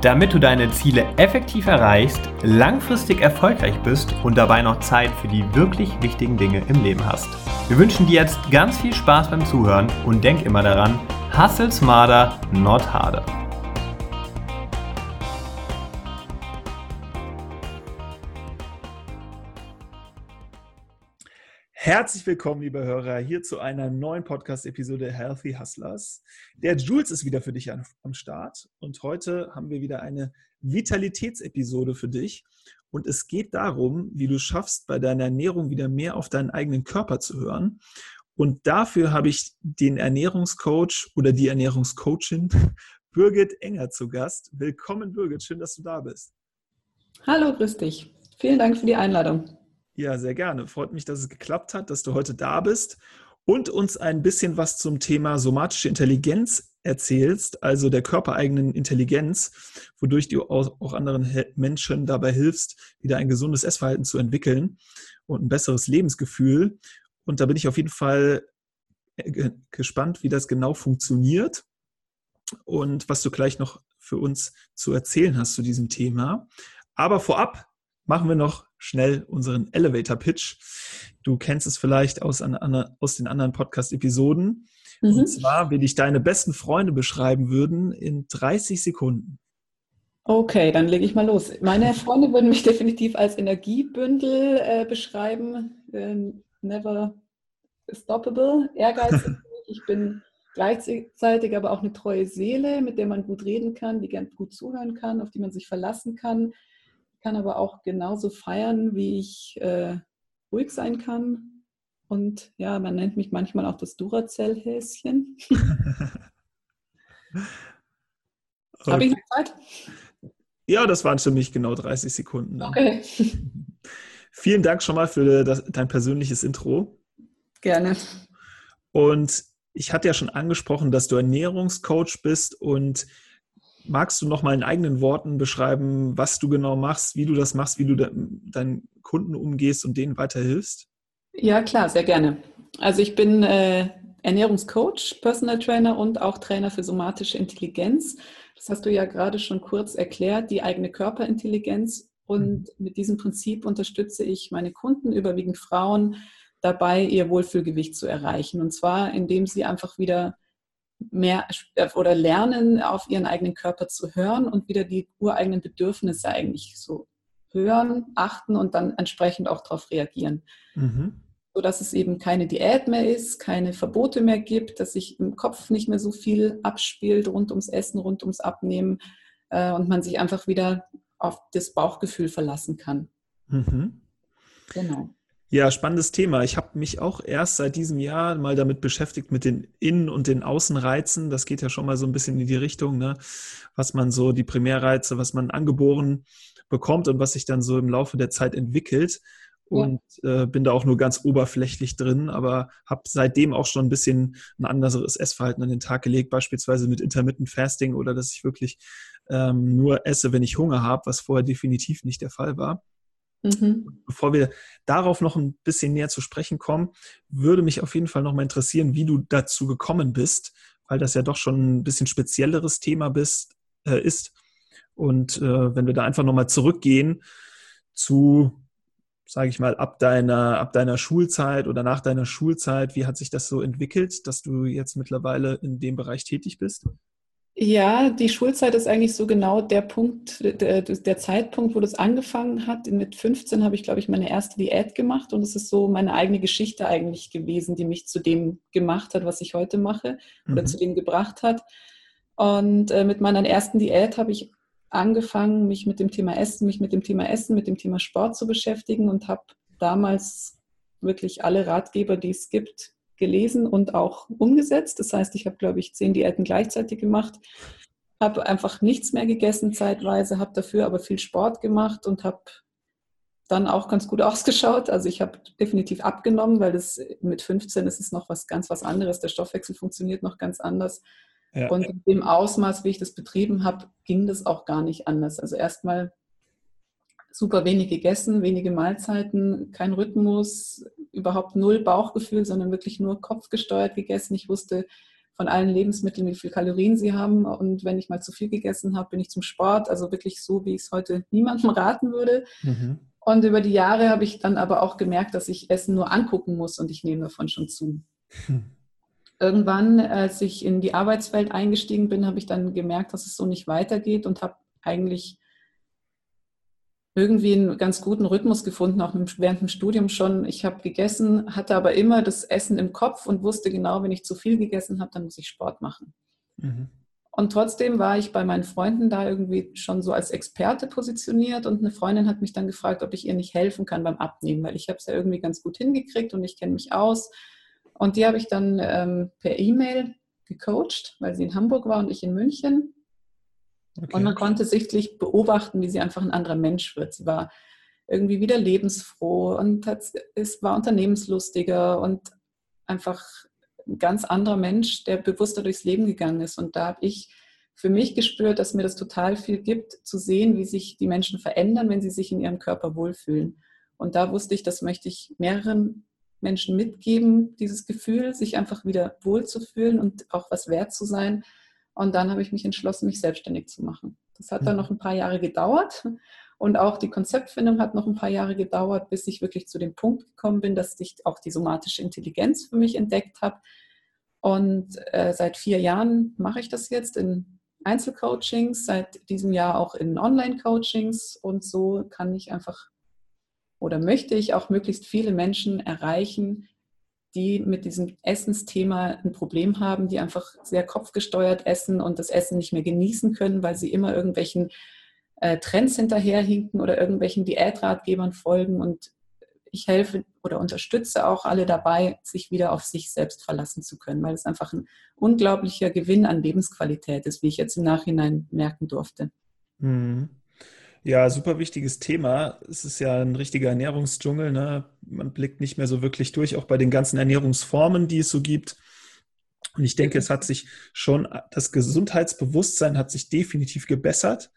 Damit du deine Ziele effektiv erreichst, langfristig erfolgreich bist und dabei noch Zeit für die wirklich wichtigen Dinge im Leben hast. Wir wünschen dir jetzt ganz viel Spaß beim Zuhören und denk immer daran, hustle smarter, not harder. Herzlich willkommen, liebe Hörer, hier zu einer neuen Podcast-Episode Healthy Hustlers. Der Jules ist wieder für dich am Start und heute haben wir wieder eine Vitalitätsepisode für dich. Und es geht darum, wie du schaffst, bei deiner Ernährung wieder mehr auf deinen eigenen Körper zu hören. Und dafür habe ich den Ernährungscoach oder die Ernährungscoachin Birgit Enger zu Gast. Willkommen, Birgit. Schön, dass du da bist. Hallo, grüß dich. Vielen Dank für die Einladung. Ja, sehr gerne. Freut mich, dass es geklappt hat, dass du heute da bist und uns ein bisschen was zum Thema somatische Intelligenz erzählst, also der körpereigenen Intelligenz, wodurch du auch anderen Menschen dabei hilfst, wieder ein gesundes Essverhalten zu entwickeln und ein besseres Lebensgefühl. Und da bin ich auf jeden Fall äh, gespannt, wie das genau funktioniert und was du gleich noch für uns zu erzählen hast zu diesem Thema. Aber vorab machen wir noch schnell unseren Elevator Pitch. Du kennst es vielleicht aus, aus den anderen Podcast-Episoden. Mhm. Und zwar, wie dich deine besten Freunde beschreiben würden in 30 Sekunden. Okay, dann lege ich mal los. Meine Freunde würden mich definitiv als Energiebündel äh, beschreiben. Äh, never stoppable, ehrgeizig. ich bin gleichzeitig aber auch eine treue Seele, mit der man gut reden kann, die gern gut zuhören kann, auf die man sich verlassen kann. Ich kann aber auch genauso feiern, wie ich äh, ruhig sein kann, und ja, man nennt mich manchmal auch das Duracell-Häschen. okay. Habe ich noch Zeit? Ja, das waren für mich genau 30 Sekunden. Dann. Okay. Vielen Dank schon mal für das, dein persönliches Intro. Gerne. Und ich hatte ja schon angesprochen, dass du Ernährungscoach bist und magst du noch mal in eigenen Worten beschreiben, was du genau machst, wie du das machst, wie du deinen Kunden umgehst und denen weiterhilfst? Ja, klar, sehr gerne. Also ich bin äh, Ernährungscoach, Personal Trainer und auch Trainer für somatische Intelligenz. Das hast du ja gerade schon kurz erklärt, die eigene Körperintelligenz. Und mhm. mit diesem Prinzip unterstütze ich meine Kunden, überwiegend Frauen, dabei, ihr Wohlfühlgewicht zu erreichen. Und zwar, indem sie einfach wieder mehr äh, oder lernen, auf ihren eigenen Körper zu hören und wieder die ureigenen Bedürfnisse eigentlich so hören, achten und dann entsprechend auch darauf reagieren. Mhm sodass es eben keine Diät mehr ist, keine Verbote mehr gibt, dass sich im Kopf nicht mehr so viel abspielt rund ums Essen, rund ums Abnehmen äh, und man sich einfach wieder auf das Bauchgefühl verlassen kann. Mhm. Genau. Ja, spannendes Thema. Ich habe mich auch erst seit diesem Jahr mal damit beschäftigt mit den Innen- und den Außenreizen. Das geht ja schon mal so ein bisschen in die Richtung, ne? was man so, die Primärreize, was man angeboren bekommt und was sich dann so im Laufe der Zeit entwickelt und ja. äh, bin da auch nur ganz oberflächlich drin, aber habe seitdem auch schon ein bisschen ein anderes Essverhalten an den Tag gelegt, beispielsweise mit Intermittent Fasting oder dass ich wirklich ähm, nur esse, wenn ich Hunger habe, was vorher definitiv nicht der Fall war. Mhm. Bevor wir darauf noch ein bisschen näher zu sprechen kommen, würde mich auf jeden Fall noch mal interessieren, wie du dazu gekommen bist, weil das ja doch schon ein bisschen spezielleres Thema bist, äh, ist. Und äh, wenn wir da einfach nochmal zurückgehen zu sage ich mal, ab deiner, ab deiner Schulzeit oder nach deiner Schulzeit? Wie hat sich das so entwickelt, dass du jetzt mittlerweile in dem Bereich tätig bist? Ja, die Schulzeit ist eigentlich so genau der Punkt, der, der Zeitpunkt, wo das angefangen hat. Mit 15 habe ich, glaube ich, meine erste Diät gemacht und es ist so meine eigene Geschichte eigentlich gewesen, die mich zu dem gemacht hat, was ich heute mache oder mhm. zu dem gebracht hat. Und äh, mit meiner ersten Diät habe ich angefangen, mich mit dem Thema Essen, mich mit dem Thema Essen, mit dem Thema Sport zu beschäftigen und habe damals wirklich alle Ratgeber, die es gibt, gelesen und auch umgesetzt. Das heißt, ich habe, glaube ich, zehn Diäten gleichzeitig gemacht, habe einfach nichts mehr gegessen zeitweise, habe dafür aber viel Sport gemacht und habe dann auch ganz gut ausgeschaut. Also ich habe definitiv abgenommen, weil das mit 15 ist es noch was ganz was anderes. Der Stoffwechsel funktioniert noch ganz anders. Ja. Und in dem Ausmaß, wie ich das betrieben habe, ging das auch gar nicht anders. Also erstmal super wenig gegessen, wenige Mahlzeiten, kein Rhythmus, überhaupt null Bauchgefühl, sondern wirklich nur kopfgesteuert gegessen. Ich wusste von allen Lebensmitteln, wie viel Kalorien sie haben. Und wenn ich mal zu viel gegessen habe, bin ich zum Sport. Also wirklich so, wie ich es heute niemandem raten würde. Mhm. Und über die Jahre habe ich dann aber auch gemerkt, dass ich Essen nur angucken muss und ich nehme davon schon zu. Hm. Irgendwann, als ich in die Arbeitswelt eingestiegen bin, habe ich dann gemerkt, dass es so nicht weitergeht und habe eigentlich irgendwie einen ganz guten Rhythmus gefunden, auch während dem Studium schon. Ich habe gegessen, hatte aber immer das Essen im Kopf und wusste genau, wenn ich zu viel gegessen habe, dann muss ich Sport machen. Mhm. Und trotzdem war ich bei meinen Freunden da irgendwie schon so als Experte positioniert und eine Freundin hat mich dann gefragt, ob ich ihr nicht helfen kann beim Abnehmen, weil ich habe es ja irgendwie ganz gut hingekriegt und ich kenne mich aus. Und die habe ich dann ähm, per E-Mail gecoacht, weil sie in Hamburg war und ich in München. Okay. Und man konnte sichtlich beobachten, wie sie einfach ein anderer Mensch wird. Sie war irgendwie wieder lebensfroh und hat, es war unternehmenslustiger und einfach ein ganz anderer Mensch, der bewusster durchs Leben gegangen ist. Und da habe ich für mich gespürt, dass mir das total viel gibt, zu sehen, wie sich die Menschen verändern, wenn sie sich in ihrem Körper wohlfühlen. Und da wusste ich, das möchte ich mehreren Menschen mitgeben, dieses Gefühl, sich einfach wieder wohlzufühlen und auch was wert zu sein. Und dann habe ich mich entschlossen, mich selbstständig zu machen. Das hat dann mhm. noch ein paar Jahre gedauert. Und auch die Konzeptfindung hat noch ein paar Jahre gedauert, bis ich wirklich zu dem Punkt gekommen bin, dass ich auch die somatische Intelligenz für mich entdeckt habe. Und äh, seit vier Jahren mache ich das jetzt in Einzelcoachings, seit diesem Jahr auch in Online-Coachings. Und so kann ich einfach oder möchte ich auch möglichst viele Menschen erreichen, die mit diesem Essensthema ein Problem haben, die einfach sehr kopfgesteuert essen und das Essen nicht mehr genießen können, weil sie immer irgendwelchen äh, Trends hinterherhinken oder irgendwelchen Diätratgebern folgen. Und ich helfe oder unterstütze auch alle dabei, sich wieder auf sich selbst verlassen zu können, weil es einfach ein unglaublicher Gewinn an Lebensqualität ist, wie ich jetzt im Nachhinein merken durfte. Mhm. Ja, super wichtiges Thema. Es ist ja ein richtiger Ernährungsdschungel. Ne? Man blickt nicht mehr so wirklich durch, auch bei den ganzen Ernährungsformen, die es so gibt. Und ich denke, es hat sich schon, das Gesundheitsbewusstsein hat sich definitiv gebessert.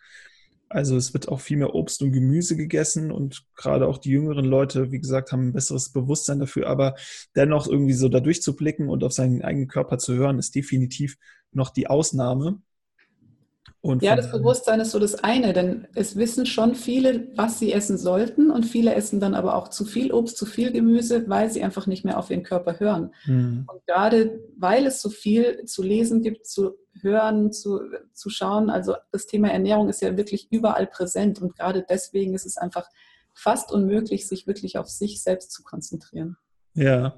Also es wird auch viel mehr Obst und Gemüse gegessen und gerade auch die jüngeren Leute, wie gesagt, haben ein besseres Bewusstsein dafür. Aber dennoch irgendwie so da durchzublicken und auf seinen eigenen Körper zu hören, ist definitiv noch die Ausnahme. Und ja, das Bewusstsein ist so das eine, denn es wissen schon viele, was sie essen sollten und viele essen dann aber auch zu viel Obst, zu viel Gemüse, weil sie einfach nicht mehr auf ihren Körper hören. Mhm. Und gerade weil es so viel zu lesen gibt, zu hören, zu, zu schauen, also das Thema Ernährung ist ja wirklich überall präsent und gerade deswegen ist es einfach fast unmöglich, sich wirklich auf sich selbst zu konzentrieren. Ja,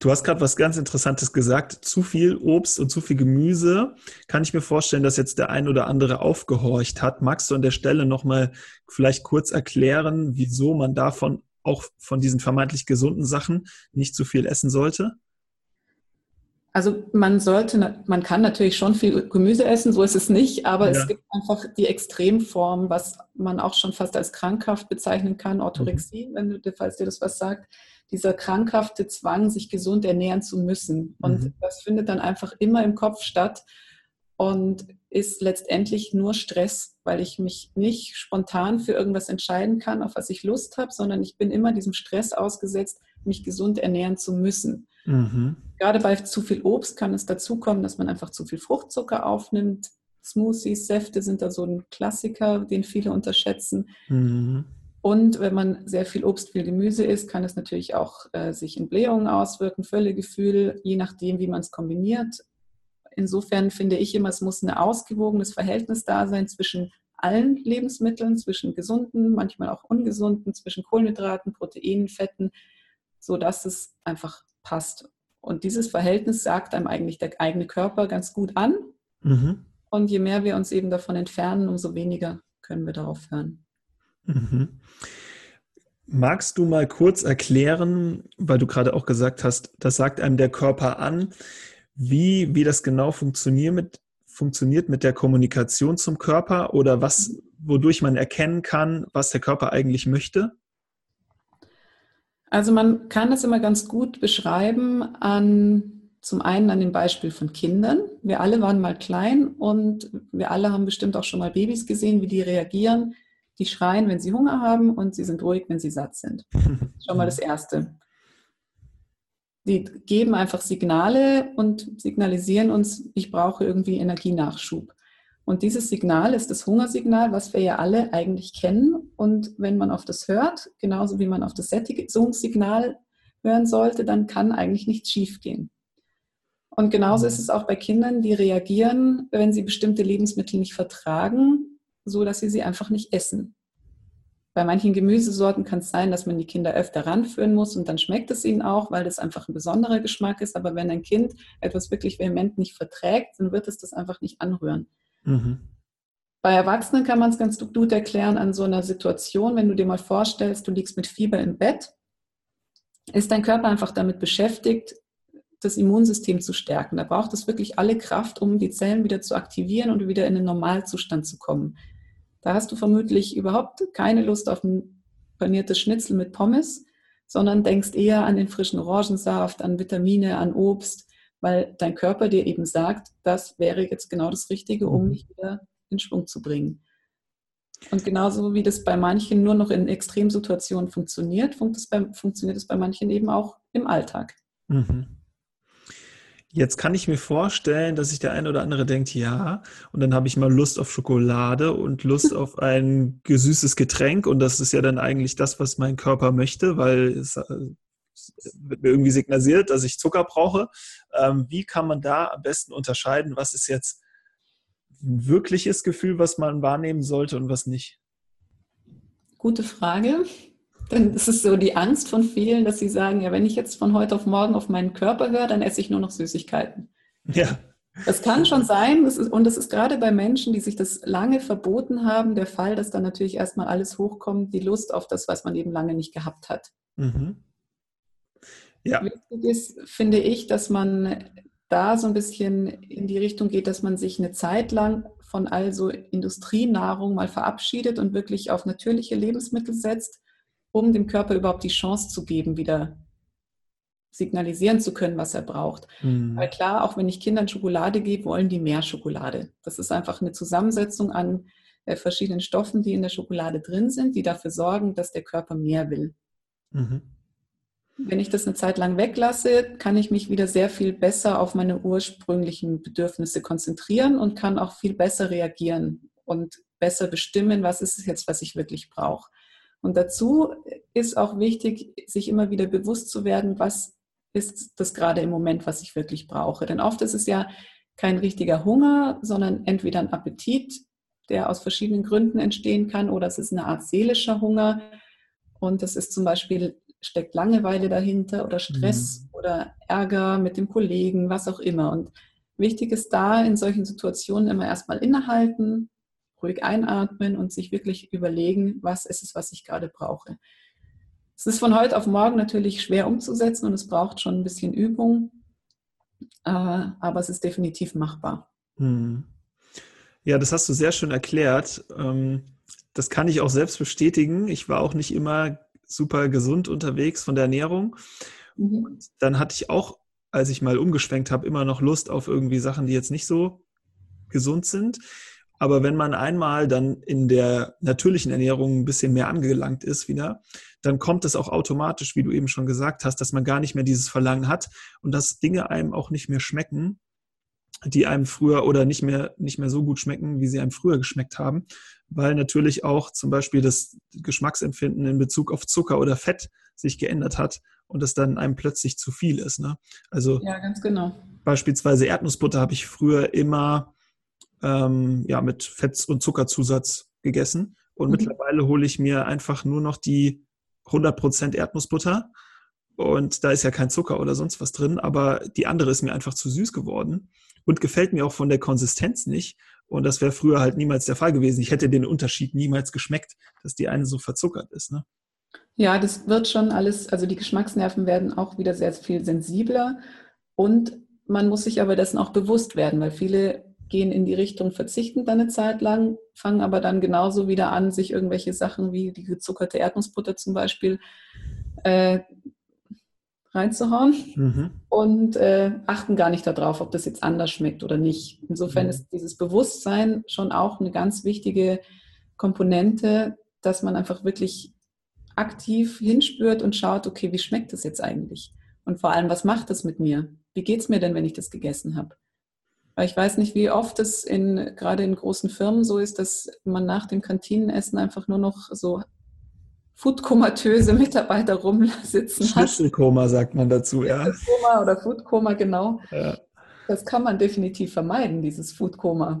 Du hast gerade was ganz Interessantes gesagt. Zu viel Obst und zu viel Gemüse. Kann ich mir vorstellen, dass jetzt der ein oder andere aufgehorcht hat. Magst du an der Stelle nochmal vielleicht kurz erklären, wieso man davon auch von diesen vermeintlich gesunden Sachen nicht zu viel essen sollte? Also man sollte, man kann natürlich schon viel Gemüse essen, so ist es nicht, aber ja. es gibt einfach die Extremform, was man auch schon fast als krankhaft bezeichnen kann, Orthorexie, mhm. wenn du, falls dir das was sagt dieser krankhafte Zwang, sich gesund ernähren zu müssen. Und mhm. das findet dann einfach immer im Kopf statt und ist letztendlich nur Stress, weil ich mich nicht spontan für irgendwas entscheiden kann, auf was ich Lust habe, sondern ich bin immer diesem Stress ausgesetzt, mich gesund ernähren zu müssen. Mhm. Gerade bei zu viel Obst kann es dazu kommen, dass man einfach zu viel Fruchtzucker aufnimmt. Smoothies, Säfte sind da so ein Klassiker, den viele unterschätzen. Mhm. Und wenn man sehr viel Obst, viel Gemüse isst, kann es natürlich auch äh, sich in Blähungen auswirken, Völlegefühl, je nachdem, wie man es kombiniert. Insofern finde ich immer, es muss ein ausgewogenes Verhältnis da sein zwischen allen Lebensmitteln, zwischen gesunden, manchmal auch ungesunden, zwischen Kohlenhydraten, Proteinen, Fetten, sodass es einfach passt. Und dieses Verhältnis sagt einem eigentlich der eigene Körper ganz gut an. Mhm. Und je mehr wir uns eben davon entfernen, umso weniger können wir darauf hören. Mhm. Magst du mal kurz erklären, weil du gerade auch gesagt hast, das sagt einem der Körper an, wie, wie das genau funktioniert mit, funktioniert mit der Kommunikation zum Körper oder was, wodurch man erkennen kann, was der Körper eigentlich möchte? Also man kann es immer ganz gut beschreiben an zum einen an dem Beispiel von Kindern. Wir alle waren mal klein und wir alle haben bestimmt auch schon mal Babys gesehen, wie die reagieren. Die schreien, wenn sie Hunger haben und sie sind ruhig, wenn sie satt sind. Schon mal das Erste. Die geben einfach Signale und signalisieren uns, ich brauche irgendwie Energienachschub. Und dieses Signal ist das Hungersignal, was wir ja alle eigentlich kennen. Und wenn man auf das hört, genauso wie man auf das Sättigungssignal hören sollte, dann kann eigentlich nichts schiefgehen. Und genauso ist es auch bei Kindern, die reagieren, wenn sie bestimmte Lebensmittel nicht vertragen, so dass sie sie einfach nicht essen. Bei manchen Gemüsesorten kann es sein, dass man die Kinder öfter ranführen muss und dann schmeckt es ihnen auch, weil das einfach ein besonderer Geschmack ist. Aber wenn ein Kind etwas wirklich vehement nicht verträgt, dann wird es das einfach nicht anrühren. Mhm. Bei Erwachsenen kann man es ganz gut erklären an so einer Situation, wenn du dir mal vorstellst, du liegst mit Fieber im Bett, ist dein Körper einfach damit beschäftigt, das Immunsystem zu stärken. Da braucht es wirklich alle Kraft, um die Zellen wieder zu aktivieren und wieder in den Normalzustand zu kommen. Da hast du vermutlich überhaupt keine Lust auf ein paniertes Schnitzel mit Pommes, sondern denkst eher an den frischen Orangensaft, an Vitamine, an Obst, weil dein Körper dir eben sagt, das wäre jetzt genau das Richtige, um mich mhm. wieder in Schwung zu bringen. Und genauso wie das bei manchen nur noch in Extremsituationen funktioniert, funktioniert es bei manchen eben auch im Alltag. Mhm. Jetzt kann ich mir vorstellen, dass sich der eine oder andere denkt, ja, und dann habe ich mal Lust auf Schokolade und Lust auf ein gesüßtes Getränk und das ist ja dann eigentlich das, was mein Körper möchte, weil es, äh, wird mir irgendwie signalisiert, dass ich Zucker brauche. Ähm, wie kann man da am besten unterscheiden, was ist jetzt ein wirkliches Gefühl, was man wahrnehmen sollte und was nicht? Gute Frage. Dann ist es so die Angst von vielen, dass sie sagen, ja, wenn ich jetzt von heute auf morgen auf meinen Körper höre, dann esse ich nur noch Süßigkeiten. Ja. Das kann schon sein, das ist, und das ist gerade bei Menschen, die sich das lange verboten haben, der Fall, dass dann natürlich erstmal alles hochkommt, die Lust auf das, was man eben lange nicht gehabt hat. Mhm. Ja. Wichtig ist, finde ich, dass man da so ein bisschen in die Richtung geht, dass man sich eine Zeit lang von also Industrienahrung mal verabschiedet und wirklich auf natürliche Lebensmittel setzt um dem Körper überhaupt die Chance zu geben, wieder signalisieren zu können, was er braucht. Mhm. Weil klar, auch wenn ich Kindern Schokolade gebe, wollen die mehr Schokolade. Das ist einfach eine Zusammensetzung an äh, verschiedenen Stoffen, die in der Schokolade drin sind, die dafür sorgen, dass der Körper mehr will. Mhm. Wenn ich das eine Zeit lang weglasse, kann ich mich wieder sehr viel besser auf meine ursprünglichen Bedürfnisse konzentrieren und kann auch viel besser reagieren und besser bestimmen, was ist es jetzt, was ich wirklich brauche. Und dazu ist auch wichtig, sich immer wieder bewusst zu werden, was ist das gerade im Moment, was ich wirklich brauche. Denn oft ist es ja kein richtiger Hunger, sondern entweder ein Appetit, der aus verschiedenen Gründen entstehen kann, oder es ist eine Art seelischer Hunger. Und das ist zum Beispiel, steckt Langeweile dahinter oder Stress mhm. oder Ärger mit dem Kollegen, was auch immer. Und wichtig ist da in solchen Situationen immer erstmal innehalten, ruhig einatmen und sich wirklich überlegen, was ist es, was ich gerade brauche. Es ist von heute auf morgen natürlich schwer umzusetzen und es braucht schon ein bisschen Übung, äh, aber es ist definitiv machbar. Hm. Ja, das hast du sehr schön erklärt. Ähm, das kann ich auch selbst bestätigen. Ich war auch nicht immer super gesund unterwegs von der Ernährung. Mhm. Und dann hatte ich auch, als ich mal umgeschwenkt habe, immer noch Lust auf irgendwie Sachen, die jetzt nicht so gesund sind. Aber wenn man einmal dann in der natürlichen Ernährung ein bisschen mehr angelangt ist wieder, dann kommt es auch automatisch, wie du eben schon gesagt hast, dass man gar nicht mehr dieses Verlangen hat und dass Dinge einem auch nicht mehr schmecken, die einem früher oder nicht mehr, nicht mehr so gut schmecken, wie sie einem früher geschmeckt haben, weil natürlich auch zum Beispiel das Geschmacksempfinden in Bezug auf Zucker oder Fett sich geändert hat und es dann einem plötzlich zu viel ist. Ne? Also ja, ganz genau. Beispielsweise Erdnussbutter habe ich früher immer ähm, ja, mit Fett- und Zuckerzusatz gegessen. Und mhm. mittlerweile hole ich mir einfach nur noch die 100% Erdnussbutter. Und da ist ja kein Zucker oder sonst was drin, aber die andere ist mir einfach zu süß geworden und gefällt mir auch von der Konsistenz nicht. Und das wäre früher halt niemals der Fall gewesen. Ich hätte den Unterschied niemals geschmeckt, dass die eine so verzuckert ist. Ne? Ja, das wird schon alles, also die Geschmacksnerven werden auch wieder sehr viel sensibler. Und man muss sich aber dessen auch bewusst werden, weil viele gehen in die Richtung, verzichten dann eine Zeit lang, fangen aber dann genauso wieder an, sich irgendwelche Sachen wie die gezuckerte Erdnussbutter zum Beispiel äh, reinzuhauen mhm. und äh, achten gar nicht darauf, ob das jetzt anders schmeckt oder nicht. Insofern mhm. ist dieses Bewusstsein schon auch eine ganz wichtige Komponente, dass man einfach wirklich aktiv hinspürt und schaut, okay, wie schmeckt das jetzt eigentlich? Und vor allem, was macht das mit mir? Wie geht es mir denn, wenn ich das gegessen habe? Weil ich weiß nicht, wie oft es in, gerade in großen Firmen so ist, dass man nach dem Kantinenessen einfach nur noch so foodkomatöse Mitarbeiter rumsitzen hat. Schnitzelkoma sagt man dazu, ja. Schnitzelkoma oder Foodkoma, genau. Ja. Das kann man definitiv vermeiden, dieses Foodkoma.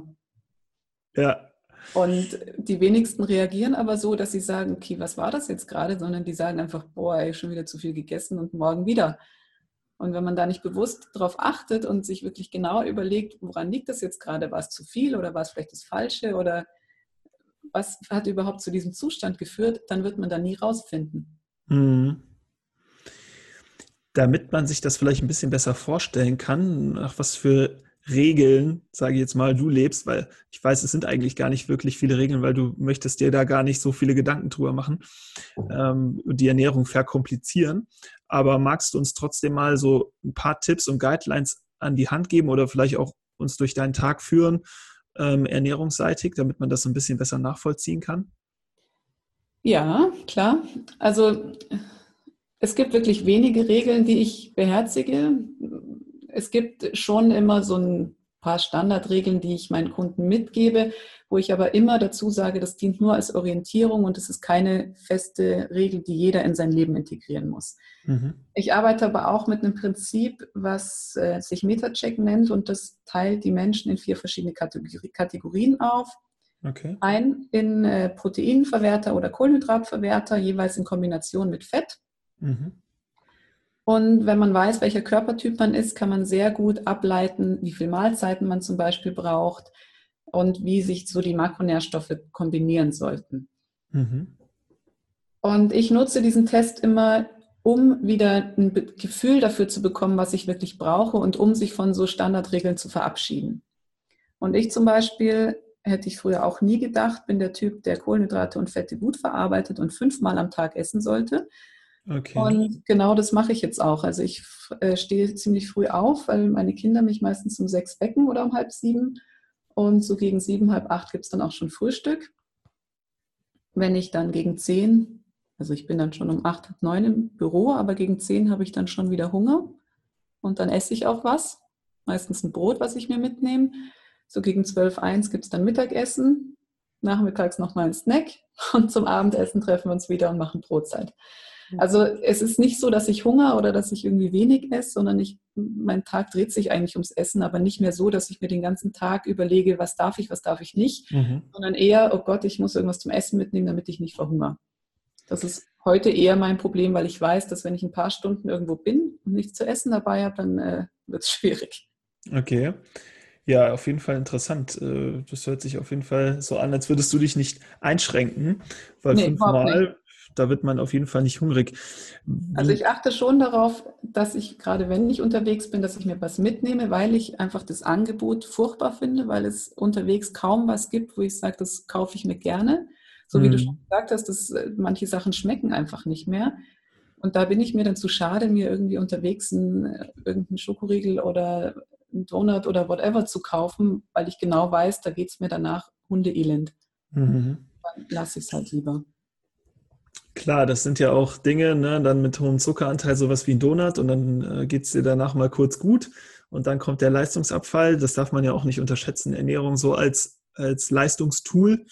Ja. Und die wenigsten reagieren aber so, dass sie sagen, okay, was war das jetzt gerade, sondern die sagen einfach, boah, ey, schon wieder zu viel gegessen und morgen wieder. Und wenn man da nicht bewusst darauf achtet und sich wirklich genau überlegt, woran liegt das jetzt gerade, war es zu viel oder war es vielleicht das Falsche oder was hat überhaupt zu diesem Zustand geführt, dann wird man da nie rausfinden. Mhm. Damit man sich das vielleicht ein bisschen besser vorstellen kann, nach was für Regeln, sage ich jetzt mal, du lebst, weil ich weiß, es sind eigentlich gar nicht wirklich viele Regeln, weil du möchtest dir da gar nicht so viele Gedanken drüber machen ähm, und die Ernährung verkomplizieren. Aber magst du uns trotzdem mal so ein paar Tipps und Guidelines an die Hand geben oder vielleicht auch uns durch deinen Tag führen, ähm, ernährungsseitig, damit man das ein bisschen besser nachvollziehen kann? Ja, klar. Also es gibt wirklich wenige Regeln, die ich beherzige. Es gibt schon immer so ein paar Standardregeln, die ich meinen Kunden mitgebe, wo ich aber immer dazu sage, das dient nur als Orientierung und es ist keine feste Regel, die jeder in sein Leben integrieren muss. Mhm. Ich arbeite aber auch mit einem Prinzip, was äh, sich Metacheck nennt und das teilt die Menschen in vier verschiedene Kategori Kategorien auf. Okay. Ein in äh, Proteinverwerter oder Kohlenhydratverwerter, jeweils in Kombination mit Fett. Mhm. Und wenn man weiß, welcher Körpertyp man ist, kann man sehr gut ableiten, wie viele Mahlzeiten man zum Beispiel braucht und wie sich so die Makronährstoffe kombinieren sollten. Mhm. Und ich nutze diesen Test immer, um wieder ein Gefühl dafür zu bekommen, was ich wirklich brauche und um sich von so Standardregeln zu verabschieden. Und ich zum Beispiel hätte ich früher auch nie gedacht, bin der Typ, der Kohlenhydrate und Fette gut verarbeitet und fünfmal am Tag essen sollte. Okay. Und genau das mache ich jetzt auch. Also ich äh, stehe ziemlich früh auf, weil meine Kinder mich meistens um sechs wecken oder um halb sieben. Und so gegen sieben, halb acht gibt es dann auch schon Frühstück. Wenn ich dann gegen zehn, also ich bin dann schon um acht, halb neun im Büro, aber gegen zehn habe ich dann schon wieder Hunger. Und dann esse ich auch was. Meistens ein Brot, was ich mir mitnehme. So gegen zwölf, eins gibt es dann Mittagessen. Nachmittags nochmal ein Snack. Und zum Abendessen treffen wir uns wieder und machen Brotzeit. Also es ist nicht so, dass ich Hunger oder dass ich irgendwie wenig esse, sondern ich, mein Tag dreht sich eigentlich ums Essen, aber nicht mehr so, dass ich mir den ganzen Tag überlege, was darf ich, was darf ich nicht, mhm. sondern eher, oh Gott, ich muss irgendwas zum Essen mitnehmen, damit ich nicht verhungere. Das ist heute eher mein Problem, weil ich weiß, dass wenn ich ein paar Stunden irgendwo bin und nichts zu essen dabei habe, dann äh, wird es schwierig. Okay. Ja, auf jeden Fall interessant. Äh, das hört sich auf jeden Fall so an, als würdest du dich nicht einschränken, weil nee, fünfmal da wird man auf jeden Fall nicht hungrig. Also ich achte schon darauf, dass ich gerade wenn ich unterwegs bin, dass ich mir was mitnehme, weil ich einfach das Angebot furchtbar finde, weil es unterwegs kaum was gibt, wo ich sage, das kaufe ich mir gerne. So wie mhm. du schon gesagt hast, dass äh, manche Sachen schmecken einfach nicht mehr. Und da bin ich mir dann zu schade, mir irgendwie unterwegs einen, äh, irgendeinen Schokoriegel oder einen Donut oder whatever zu kaufen, weil ich genau weiß, da geht es mir danach Hundeelend. Mhm. Dann lasse ich es halt lieber. Klar, das sind ja auch Dinge, ne, dann mit hohem Zuckeranteil, sowas wie ein Donut und dann äh, geht es dir danach mal kurz gut und dann kommt der Leistungsabfall. Das darf man ja auch nicht unterschätzen. Ernährung so als, als Leistungstool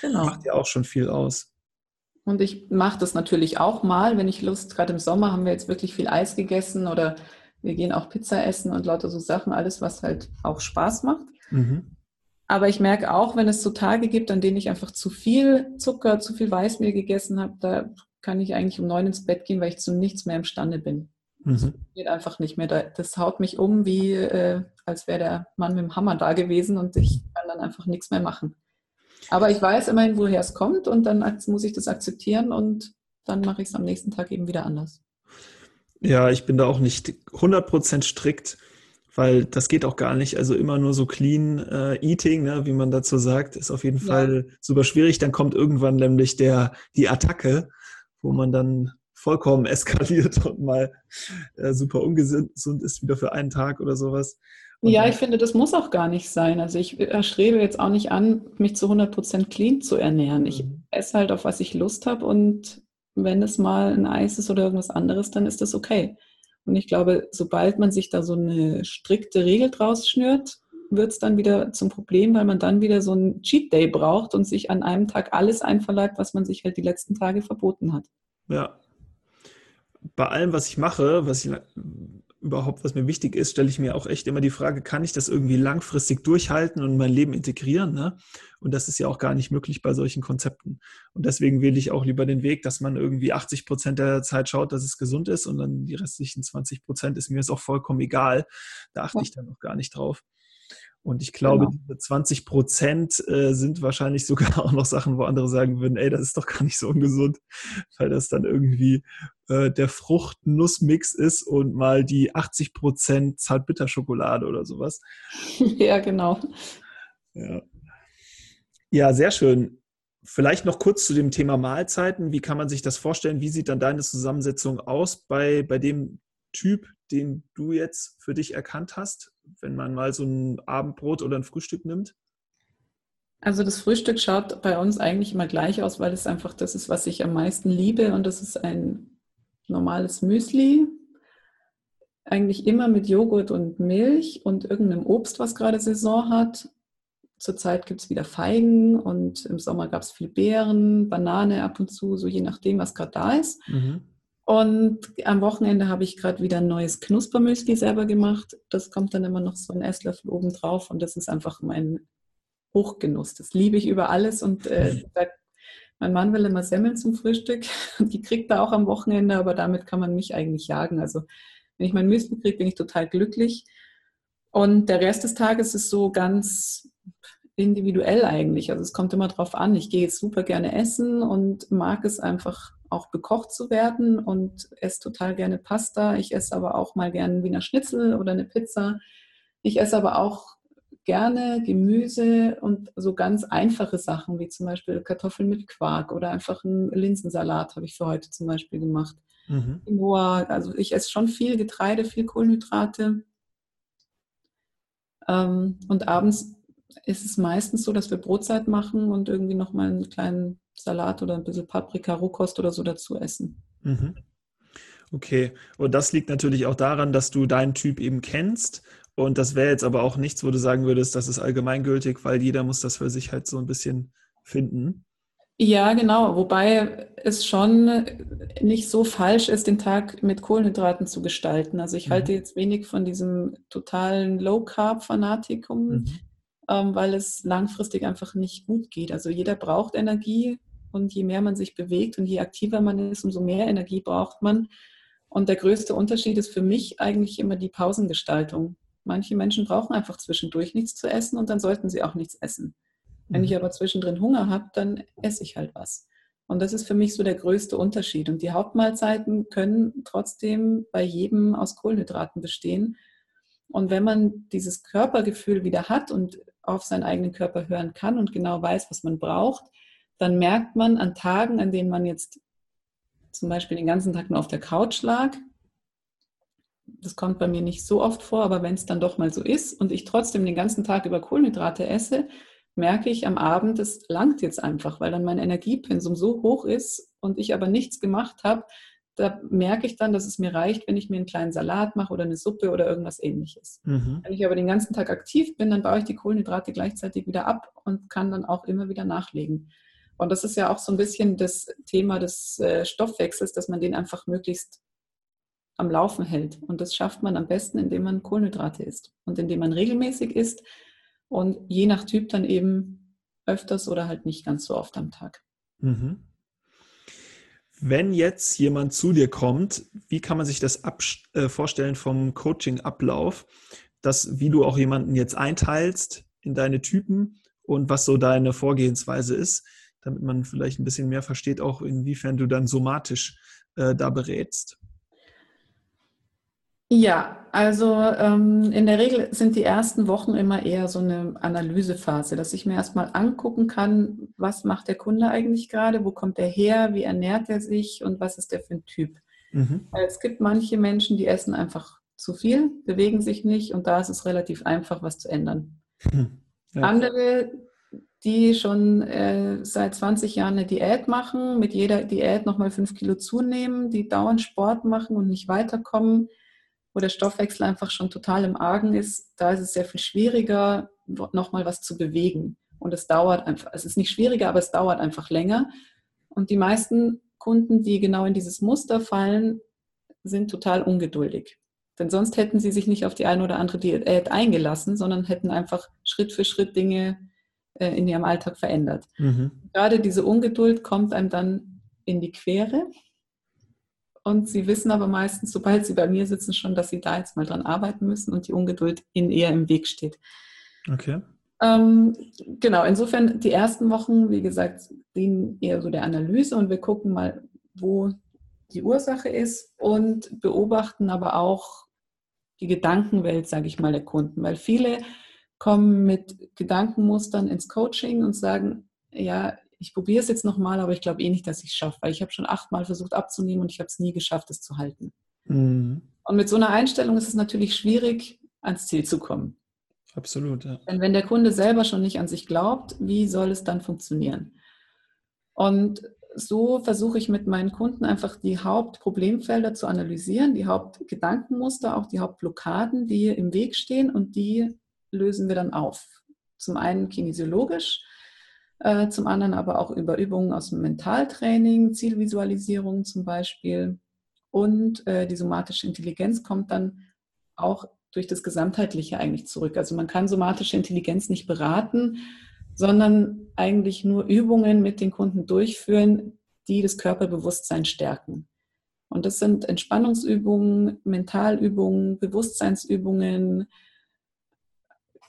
genau. macht ja auch schon viel aus. Und ich mache das natürlich auch mal, wenn ich Lust, gerade im Sommer haben wir jetzt wirklich viel Eis gegessen oder wir gehen auch Pizza essen und lauter so Sachen, alles, was halt auch Spaß macht. Mhm. Aber ich merke auch, wenn es so Tage gibt, an denen ich einfach zu viel Zucker, zu viel Weißmehl gegessen habe, da kann ich eigentlich um neun ins Bett gehen, weil ich zu nichts mehr imstande bin. Mhm. Das geht einfach nicht mehr. Das haut mich um, wie äh, als wäre der Mann mit dem Hammer da gewesen und ich kann dann einfach nichts mehr machen. Aber ich weiß immerhin, woher es kommt und dann muss ich das akzeptieren und dann mache ich es am nächsten Tag eben wieder anders. Ja, ich bin da auch nicht 100% strikt weil das geht auch gar nicht. Also immer nur so clean äh, eating, ne, wie man dazu sagt, ist auf jeden ja. Fall super schwierig. Dann kommt irgendwann nämlich der, die Attacke, wo man dann vollkommen eskaliert und mal äh, super ungesund ist wieder für einen Tag oder sowas. Und ja, ich finde, das muss auch gar nicht sein. Also ich strebe jetzt auch nicht an, mich zu 100% clean zu ernähren. Ich mhm. esse halt, auf was ich Lust habe und wenn es mal ein Eis ist oder irgendwas anderes, dann ist das okay. Und ich glaube, sobald man sich da so eine strikte Regel draus schnürt, wird es dann wieder zum Problem, weil man dann wieder so einen Cheat Day braucht und sich an einem Tag alles einverleibt, was man sich halt die letzten Tage verboten hat. Ja. Bei allem, was ich mache, was ich überhaupt, was mir wichtig ist, stelle ich mir auch echt immer die Frage, kann ich das irgendwie langfristig durchhalten und mein Leben integrieren? Ne? Und das ist ja auch gar nicht möglich bei solchen Konzepten. Und deswegen wähle ich auch lieber den Weg, dass man irgendwie 80 Prozent der Zeit schaut, dass es gesund ist und dann die restlichen 20 Prozent ist mir jetzt auch vollkommen egal. Da achte ich dann noch gar nicht drauf. Und ich glaube, genau. diese 20 Prozent äh, sind wahrscheinlich sogar auch noch Sachen, wo andere sagen würden, ey, das ist doch gar nicht so ungesund, weil das dann irgendwie äh, der Frucht-Nuss-Mix ist und mal die 80 Prozent Zartbitterschokolade oder sowas. Ja, genau. Ja. ja, sehr schön. Vielleicht noch kurz zu dem Thema Mahlzeiten. Wie kann man sich das vorstellen? Wie sieht dann deine Zusammensetzung aus bei, bei dem Typ, den du jetzt für dich erkannt hast, wenn man mal so ein Abendbrot oder ein Frühstück nimmt? Also das Frühstück schaut bei uns eigentlich immer gleich aus, weil es einfach das ist, was ich am meisten liebe und das ist ein normales Müsli. Eigentlich immer mit Joghurt und Milch und irgendeinem Obst, was gerade Saison hat. Zurzeit gibt es wieder Feigen und im Sommer gab es viel Beeren, Banane ab und zu, so je nachdem, was gerade da ist. Mhm. Und am Wochenende habe ich gerade wieder ein neues Knuspermüsli selber gemacht. Das kommt dann immer noch so ein Esslöffel oben drauf und das ist einfach mein Hochgenuss. Das liebe ich über alles und äh, mein Mann will immer Semmeln zum Frühstück. Die kriegt er auch am Wochenende, aber damit kann man mich eigentlich jagen. Also wenn ich mein Müsli kriege, bin ich total glücklich. Und der Rest des Tages ist so ganz individuell eigentlich. Also es kommt immer drauf an. Ich gehe jetzt super gerne essen und mag es einfach auch bekocht zu werden und esse total gerne Pasta. Ich esse aber auch mal gerne Wiener Schnitzel oder eine Pizza. Ich esse aber auch gerne Gemüse und so ganz einfache Sachen wie zum Beispiel Kartoffeln mit Quark oder einfach einen Linsensalat habe ich für heute zum Beispiel gemacht. Mhm. Also ich esse schon viel Getreide, viel Kohlenhydrate. Ähm, und abends ist es meistens so, dass wir Brotzeit machen und irgendwie nochmal einen kleinen Salat oder ein bisschen Paprika, Rohkost oder so dazu essen. Mhm. Okay, und das liegt natürlich auch daran, dass du deinen Typ eben kennst. Und das wäre jetzt aber auch nichts, wo du sagen würdest, das ist allgemeingültig, weil jeder muss das für sich halt so ein bisschen finden. Ja, genau. Wobei es schon nicht so falsch ist, den Tag mit Kohlenhydraten zu gestalten. Also ich mhm. halte jetzt wenig von diesem totalen Low-Carb-Fanatikum. Mhm weil es langfristig einfach nicht gut geht. Also jeder braucht Energie und je mehr man sich bewegt und je aktiver man ist, umso mehr Energie braucht man. Und der größte Unterschied ist für mich eigentlich immer die Pausengestaltung. Manche Menschen brauchen einfach zwischendurch nichts zu essen und dann sollten sie auch nichts essen. Wenn ich mhm. aber zwischendrin Hunger habe, dann esse ich halt was. Und das ist für mich so der größte Unterschied. Und die Hauptmahlzeiten können trotzdem bei jedem aus Kohlenhydraten bestehen. Und wenn man dieses Körpergefühl wieder hat und auf seinen eigenen Körper hören kann und genau weiß, was man braucht, dann merkt man an Tagen, an denen man jetzt zum Beispiel den ganzen Tag nur auf der Couch lag, das kommt bei mir nicht so oft vor, aber wenn es dann doch mal so ist und ich trotzdem den ganzen Tag über Kohlenhydrate esse, merke ich am Abend, es langt jetzt einfach, weil dann mein Energiepensum so hoch ist und ich aber nichts gemacht habe, da merke ich dann, dass es mir reicht, wenn ich mir einen kleinen Salat mache oder eine Suppe oder irgendwas ähnliches. Mhm. Wenn ich aber den ganzen Tag aktiv bin, dann baue ich die Kohlenhydrate gleichzeitig wieder ab und kann dann auch immer wieder nachlegen. Und das ist ja auch so ein bisschen das Thema des äh, Stoffwechsels, dass man den einfach möglichst am Laufen hält. Und das schafft man am besten, indem man Kohlenhydrate isst und indem man regelmäßig isst und je nach Typ dann eben öfters oder halt nicht ganz so oft am Tag. Mhm. Wenn jetzt jemand zu dir kommt, wie kann man sich das äh, vorstellen vom Coaching-Ablauf, dass wie du auch jemanden jetzt einteilst in deine Typen und was so deine Vorgehensweise ist, damit man vielleicht ein bisschen mehr versteht, auch inwiefern du dann somatisch äh, da berätst? Ja, Also ähm, in der Regel sind die ersten Wochen immer eher so eine Analysephase, dass ich mir erstmal angucken kann, was macht der Kunde eigentlich gerade, wo kommt er her, wie ernährt er sich und was ist der für ein Typ. Mhm. Es gibt manche Menschen, die essen einfach zu viel, bewegen sich nicht und da ist es relativ einfach, was zu ändern. Hm. Ja. Andere, die schon äh, seit 20 Jahren eine Diät machen, mit jeder Diät nochmal fünf Kilo zunehmen, die dauernd Sport machen und nicht weiterkommen, wo der Stoffwechsel einfach schon total im Argen ist, da ist es sehr viel schwieriger, nochmal was zu bewegen. Und es dauert einfach, es ist nicht schwieriger, aber es dauert einfach länger. Und die meisten Kunden, die genau in dieses Muster fallen, sind total ungeduldig. Denn sonst hätten sie sich nicht auf die eine oder andere Diät eingelassen, sondern hätten einfach Schritt für Schritt Dinge äh, in ihrem Alltag verändert. Mhm. Gerade diese Ungeduld kommt einem dann in die Quere und sie wissen aber meistens, sobald sie bei mir sitzen, schon, dass sie da jetzt mal dran arbeiten müssen und die Ungeduld ihnen eher im Weg steht. Okay. Ähm, genau, insofern die ersten Wochen, wie gesagt, dienen eher so der Analyse und wir gucken mal, wo die Ursache ist und beobachten aber auch die Gedankenwelt, sage ich mal, der Kunden, weil viele kommen mit Gedankenmustern ins Coaching und sagen, ja, ich probiere es jetzt nochmal, aber ich glaube eh nicht, dass ich es schaffe, weil ich habe schon achtmal versucht abzunehmen und ich habe es nie geschafft, es zu halten. Mhm. Und mit so einer Einstellung ist es natürlich schwierig, ans Ziel zu kommen. Absolut, ja. Denn wenn der Kunde selber schon nicht an sich glaubt, wie soll es dann funktionieren? Und so versuche ich mit meinen Kunden einfach die Hauptproblemfelder zu analysieren, die Hauptgedankenmuster, auch die Hauptblockaden, die im Weg stehen und die lösen wir dann auf. Zum einen kinesiologisch, äh, zum anderen aber auch über Übungen aus dem Mentaltraining, Zielvisualisierung zum Beispiel. Und äh, die somatische Intelligenz kommt dann auch durch das Gesamtheitliche eigentlich zurück. Also man kann somatische Intelligenz nicht beraten, sondern eigentlich nur Übungen mit den Kunden durchführen, die das Körperbewusstsein stärken. Und das sind Entspannungsübungen, Mentalübungen, Bewusstseinsübungen,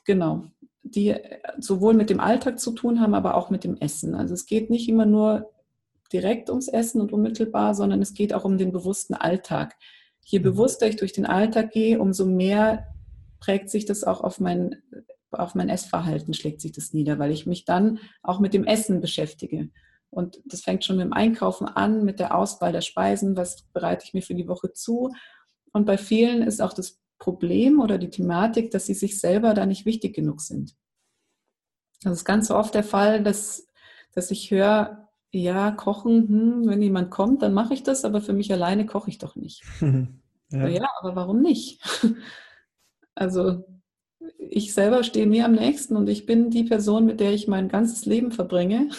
genau, die sowohl mit dem Alltag zu tun haben, aber auch mit dem Essen. Also es geht nicht immer nur direkt ums Essen und unmittelbar, sondern es geht auch um den bewussten Alltag. Je mhm. bewusster ich durch den Alltag gehe, umso mehr prägt sich das auch auf mein, auf mein Essverhalten, schlägt sich das nieder, weil ich mich dann auch mit dem Essen beschäftige. Und das fängt schon mit dem Einkaufen an, mit der Auswahl der Speisen, was bereite ich mir für die Woche zu. Und bei vielen ist auch das Problem oder die Thematik, dass sie sich selber da nicht wichtig genug sind. Das ist ganz oft der Fall, dass, dass ich höre, ja, kochen, hm, wenn jemand kommt, dann mache ich das, aber für mich alleine koche ich doch nicht. ja. ja, aber warum nicht? Also ich selber stehe mir am nächsten und ich bin die Person, mit der ich mein ganzes Leben verbringe.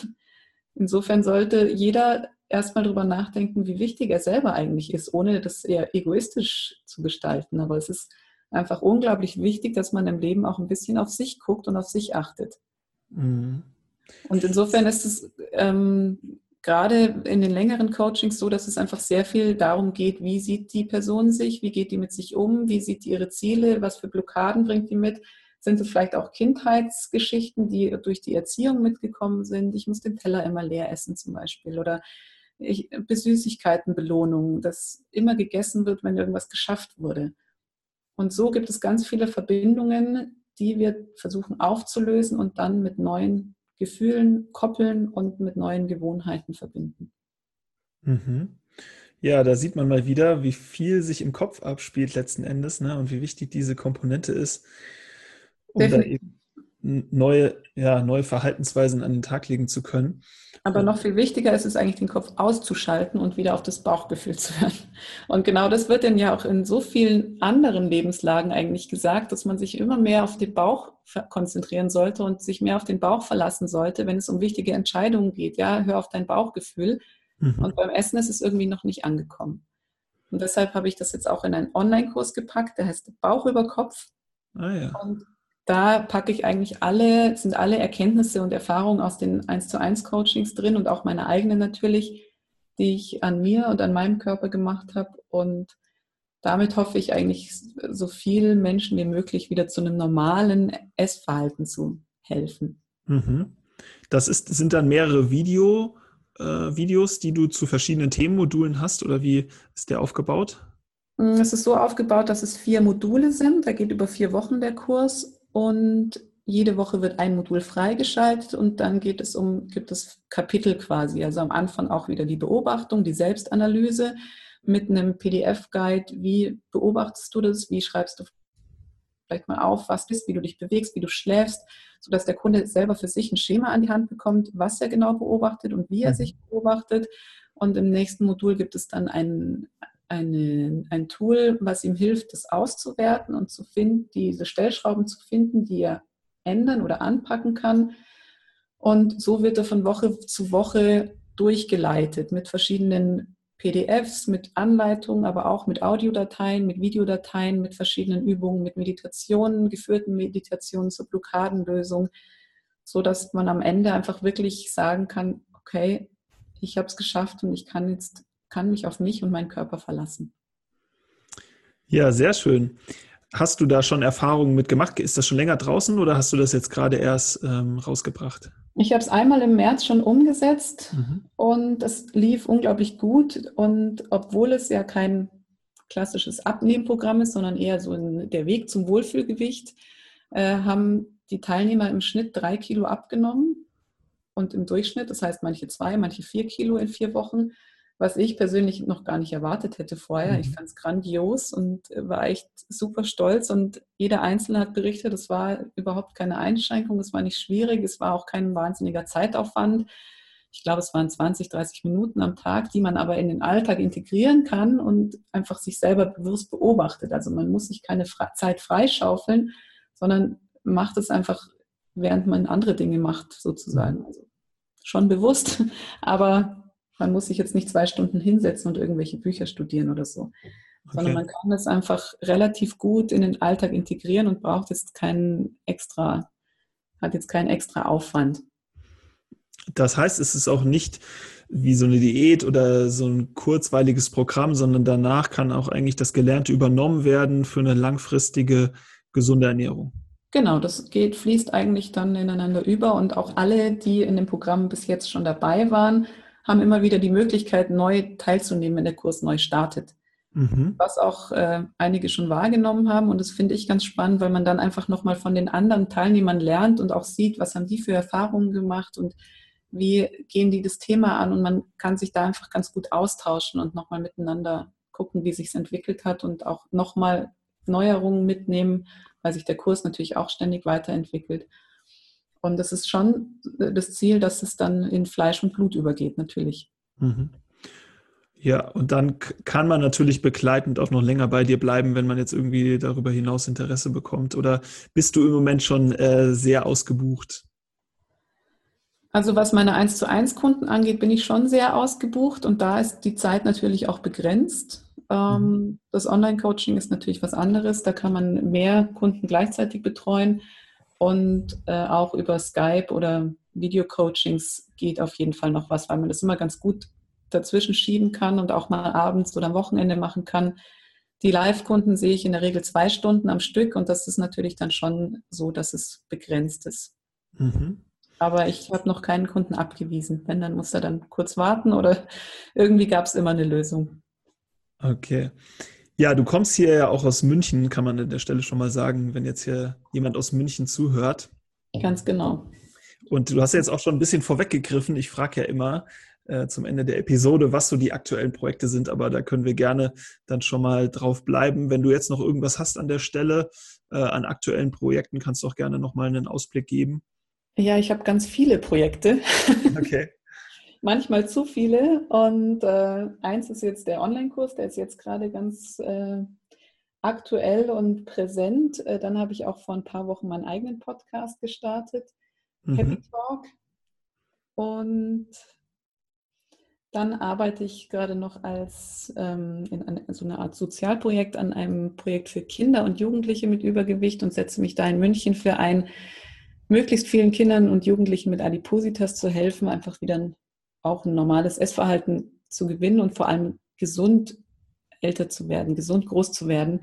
Insofern sollte jeder erstmal darüber nachdenken, wie wichtig er selber eigentlich ist, ohne das eher egoistisch zu gestalten. Aber es ist einfach unglaublich wichtig, dass man im Leben auch ein bisschen auf sich guckt und auf sich achtet. Mhm. Und insofern ist es ähm, gerade in den längeren Coachings so, dass es einfach sehr viel darum geht, wie sieht die Person sich, wie geht die mit sich um, wie sieht die ihre Ziele, was für Blockaden bringt die mit. Sind es vielleicht auch Kindheitsgeschichten, die durch die Erziehung mitgekommen sind? Ich muss den Teller immer leer essen zum Beispiel. Oder ich, Süßigkeitenbelohnung, dass immer gegessen wird, wenn irgendwas geschafft wurde. Und so gibt es ganz viele Verbindungen, die wir versuchen aufzulösen und dann mit neuen Gefühlen koppeln und mit neuen Gewohnheiten verbinden. Mhm. Ja, da sieht man mal wieder, wie viel sich im Kopf abspielt letzten Endes ne, und wie wichtig diese Komponente ist, um Definitiv. da eben neue, ja, neue Verhaltensweisen an den Tag legen zu können. Aber noch viel wichtiger ist es eigentlich, den Kopf auszuschalten und wieder auf das Bauchgefühl zu hören. Und genau das wird dann ja auch in so vielen anderen Lebenslagen eigentlich gesagt, dass man sich immer mehr auf den Bauch konzentrieren sollte und sich mehr auf den Bauch verlassen sollte, wenn es um wichtige Entscheidungen geht. Ja, hör auf dein Bauchgefühl. Mhm. Und beim Essen ist es irgendwie noch nicht angekommen. Und deshalb habe ich das jetzt auch in einen Online-Kurs gepackt, der heißt Bauch über Kopf. Ah, ja. Und da packe ich eigentlich alle, sind alle Erkenntnisse und Erfahrungen aus den 1 zu 1 Coachings drin und auch meine eigenen natürlich, die ich an mir und an meinem Körper gemacht habe. Und damit hoffe ich eigentlich, so vielen Menschen wie möglich wieder zu einem normalen Essverhalten zu helfen. Mhm. Das ist, sind dann mehrere Video, äh, Videos, die du zu verschiedenen Themenmodulen hast oder wie ist der aufgebaut? Mm, es ist so aufgebaut, dass es vier Module sind. Da geht über vier Wochen der Kurs und jede Woche wird ein Modul freigeschaltet und dann geht es um, gibt es Kapitel quasi. Also am Anfang auch wieder die Beobachtung, die Selbstanalyse mit einem PDF-Guide. Wie beobachtest du das? Wie schreibst du vielleicht mal auf, was bist, wie du dich bewegst, wie du schläfst, sodass der Kunde selber für sich ein Schema an die Hand bekommt, was er genau beobachtet und wie er mhm. sich beobachtet. Und im nächsten Modul gibt es dann ein, eine, ein Tool, was ihm hilft, das auszuwerten und zu finden, diese Stellschrauben zu finden, die er ändern oder anpacken kann. Und so wird er von Woche zu Woche durchgeleitet mit verschiedenen PDFs, mit Anleitungen, aber auch mit Audiodateien, mit Videodateien, mit verschiedenen Übungen, mit Meditationen, geführten Meditationen zur Blockadenlösung, so dass man am Ende einfach wirklich sagen kann, okay, ich habe es geschafft und ich kann jetzt kann mich auf mich und meinen Körper verlassen. Ja, sehr schön. Hast du da schon Erfahrungen mit gemacht? Ist das schon länger draußen oder hast du das jetzt gerade erst ähm, rausgebracht? Ich habe es einmal im März schon umgesetzt mhm. und es lief unglaublich gut. Und obwohl es ja kein klassisches Abnehmprogramm ist, sondern eher so ein, der Weg zum Wohlfühlgewicht, äh, haben die Teilnehmer im Schnitt drei Kilo abgenommen und im Durchschnitt, das heißt manche zwei, manche vier Kilo in vier Wochen was ich persönlich noch gar nicht erwartet hätte vorher. Mhm. Ich fand es grandios und war echt super stolz und jeder Einzelne hat berichtet, es war überhaupt keine Einschränkung, es war nicht schwierig, es war auch kein wahnsinniger Zeitaufwand. Ich glaube, es waren 20, 30 Minuten am Tag, die man aber in den Alltag integrieren kann und einfach sich selber bewusst beobachtet. Also man muss sich keine Zeit freischaufeln, sondern macht es einfach, während man andere Dinge macht, sozusagen. Mhm. Also schon bewusst, aber man muss sich jetzt nicht zwei Stunden hinsetzen und irgendwelche Bücher studieren oder so, okay. sondern man kann es einfach relativ gut in den Alltag integrieren und braucht jetzt keinen extra, hat jetzt keinen extra Aufwand. Das heißt, es ist auch nicht wie so eine Diät oder so ein kurzweiliges Programm, sondern danach kann auch eigentlich das Gelernte übernommen werden für eine langfristige gesunde Ernährung. Genau, das geht, fließt eigentlich dann ineinander über und auch alle, die in dem Programm bis jetzt schon dabei waren, haben immer wieder die Möglichkeit, neu teilzunehmen, wenn der Kurs neu startet. Mhm. Was auch äh, einige schon wahrgenommen haben. Und das finde ich ganz spannend, weil man dann einfach nochmal von den anderen Teilnehmern lernt und auch sieht, was haben die für Erfahrungen gemacht und wie gehen die das Thema an. Und man kann sich da einfach ganz gut austauschen und nochmal miteinander gucken, wie sich es entwickelt hat und auch nochmal Neuerungen mitnehmen, weil sich der Kurs natürlich auch ständig weiterentwickelt. Und das ist schon das Ziel, dass es dann in Fleisch und Blut übergeht, natürlich. Mhm. Ja, und dann kann man natürlich begleitend auch noch länger bei dir bleiben, wenn man jetzt irgendwie darüber hinaus Interesse bekommt. Oder bist du im Moment schon äh, sehr ausgebucht? Also was meine 1 zu 1 Kunden angeht, bin ich schon sehr ausgebucht und da ist die Zeit natürlich auch begrenzt. Ähm, mhm. Das Online-Coaching ist natürlich was anderes. Da kann man mehr Kunden gleichzeitig betreuen. Und äh, auch über Skype oder Video-Coachings geht auf jeden Fall noch was, weil man das immer ganz gut dazwischen schieben kann und auch mal abends oder am Wochenende machen kann. Die Live-Kunden sehe ich in der Regel zwei Stunden am Stück und das ist natürlich dann schon so, dass es begrenzt ist. Mhm. Aber ich habe noch keinen Kunden abgewiesen. Wenn, dann muss er dann kurz warten oder irgendwie gab es immer eine Lösung. Okay. Ja, du kommst hier ja auch aus München, kann man an der Stelle schon mal sagen, wenn jetzt hier jemand aus München zuhört. Ganz genau. Und du hast jetzt auch schon ein bisschen vorweggegriffen. Ich frage ja immer äh, zum Ende der Episode, was so die aktuellen Projekte sind, aber da können wir gerne dann schon mal drauf bleiben. Wenn du jetzt noch irgendwas hast an der Stelle, äh, an aktuellen Projekten, kannst du auch gerne nochmal einen Ausblick geben. Ja, ich habe ganz viele Projekte. Okay. Manchmal zu viele. Und äh, eins ist jetzt der Online-Kurs, der ist jetzt gerade ganz äh, aktuell und präsent. Äh, dann habe ich auch vor ein paar Wochen meinen eigenen Podcast gestartet, mhm. Happy Talk. Und dann arbeite ich gerade noch als ähm, in eine, so eine Art Sozialprojekt an einem Projekt für Kinder und Jugendliche mit Übergewicht und setze mich da in München für ein, möglichst vielen Kindern und Jugendlichen mit Adipositas zu helfen, einfach wieder ein auch ein normales Essverhalten zu gewinnen und vor allem gesund älter zu werden, gesund groß zu werden,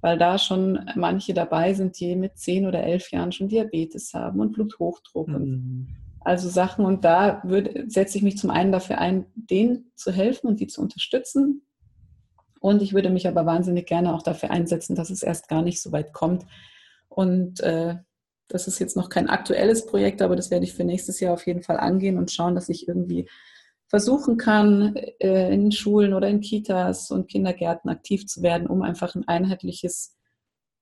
weil da schon manche dabei sind, die mit zehn oder elf Jahren schon Diabetes haben und Bluthochdruck mhm. und also Sachen. Und da würde, setze ich mich zum einen dafür ein, denen zu helfen und die zu unterstützen Und ich würde mich aber wahnsinnig gerne auch dafür einsetzen, dass es erst gar nicht so weit kommt. Und äh, das ist jetzt noch kein aktuelles Projekt, aber das werde ich für nächstes Jahr auf jeden Fall angehen und schauen, dass ich irgendwie versuchen kann, äh, in Schulen oder in Kitas und Kindergärten aktiv zu werden, um einfach ein einheitliches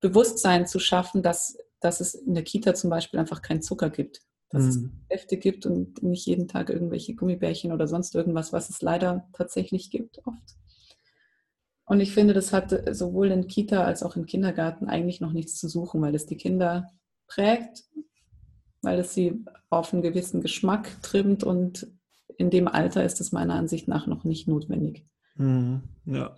Bewusstsein zu schaffen, dass, dass es in der Kita zum Beispiel einfach keinen Zucker gibt. Dass mhm. es Hefte gibt und nicht jeden Tag irgendwelche Gummibärchen oder sonst irgendwas, was es leider tatsächlich gibt oft. Und ich finde, das hat sowohl in Kita als auch im Kindergarten eigentlich noch nichts zu suchen, weil es die Kinder prägt, weil es sie auf einen gewissen Geschmack trimmt und in dem Alter ist es meiner Ansicht nach noch nicht notwendig. Mhm. Ja.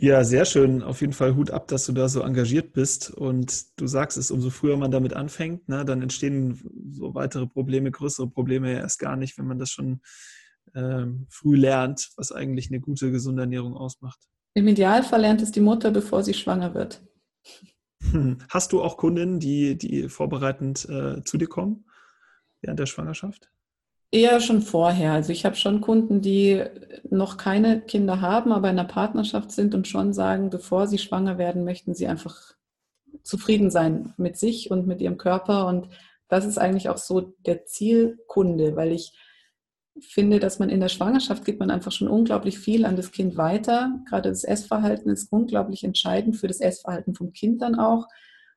Ja, sehr schön. Auf jeden Fall Hut ab, dass du da so engagiert bist. Und du sagst es, umso früher man damit anfängt, ne, dann entstehen so weitere Probleme, größere Probleme ja erst gar nicht, wenn man das schon ähm, früh lernt, was eigentlich eine gute, gesunde Ernährung ausmacht. Im Idealfall lernt es die Mutter, bevor sie schwanger wird. Hast du auch Kundinnen, die, die vorbereitend äh, zu dir kommen während der Schwangerschaft? Eher schon vorher. Also ich habe schon Kunden, die noch keine Kinder haben, aber in einer Partnerschaft sind und schon sagen, bevor sie schwanger werden, möchten sie einfach zufrieden sein mit sich und mit ihrem Körper. Und das ist eigentlich auch so der Zielkunde, weil ich finde, dass man in der Schwangerschaft gibt man einfach schon unglaublich viel an das Kind weiter. Gerade das Essverhalten ist unglaublich entscheidend für das Essverhalten vom Kind dann auch.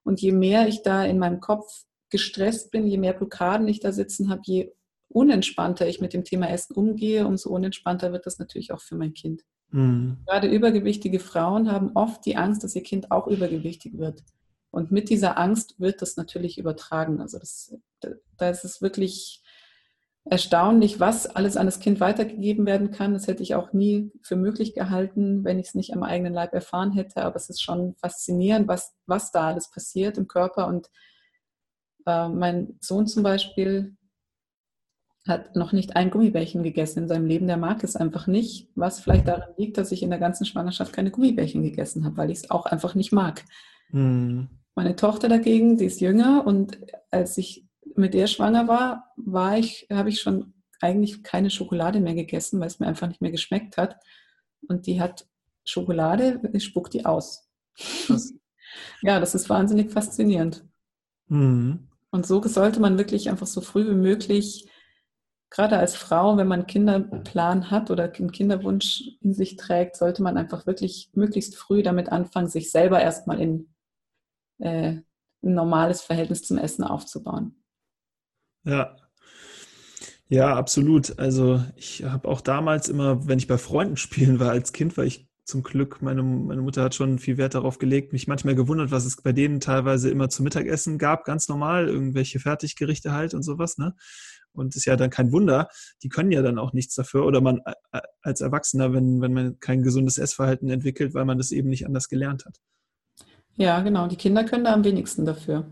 Und je mehr ich da in meinem Kopf gestresst bin, je mehr Blockaden ich da sitzen habe, je unentspannter ich mit dem Thema Essen umgehe, umso unentspannter wird das natürlich auch für mein Kind. Mhm. Gerade übergewichtige Frauen haben oft die Angst, dass ihr Kind auch übergewichtig wird. Und mit dieser Angst wird das natürlich übertragen. Also das, da ist es wirklich erstaunlich, was alles an das Kind weitergegeben werden kann. Das hätte ich auch nie für möglich gehalten, wenn ich es nicht am eigenen Leib erfahren hätte. Aber es ist schon faszinierend, was, was da alles passiert im Körper. Und äh, mein Sohn zum Beispiel, hat noch nicht ein Gummibärchen gegessen in seinem Leben. Der mag es einfach nicht, was vielleicht daran liegt, dass ich in der ganzen Schwangerschaft keine Gummibärchen gegessen habe, weil ich es auch einfach nicht mag. Mhm. Meine Tochter dagegen, die ist jünger und als ich mit der schwanger war, war ich, habe ich schon eigentlich keine Schokolade mehr gegessen, weil es mir einfach nicht mehr geschmeckt hat. Und die hat Schokolade, ich spuck die aus. ja, das ist wahnsinnig faszinierend. Mhm. Und so sollte man wirklich einfach so früh wie möglich gerade als Frau, wenn man einen Kinderplan hat oder einen Kinderwunsch in sich trägt, sollte man einfach wirklich möglichst früh damit anfangen, sich selber erstmal in äh, ein normales Verhältnis zum Essen aufzubauen. Ja. Ja, absolut. Also ich habe auch damals immer, wenn ich bei Freunden spielen war als Kind, war ich zum Glück, meine, meine Mutter hat schon viel Wert darauf gelegt, mich manchmal gewundert, was es bei denen teilweise immer zum Mittagessen gab, ganz normal, irgendwelche Fertiggerichte halt und sowas, ne? Und ist ja dann kein Wunder, die können ja dann auch nichts dafür. Oder man als Erwachsener, wenn, wenn man kein gesundes Essverhalten entwickelt, weil man das eben nicht anders gelernt hat. Ja, genau. Die Kinder können da am wenigsten dafür.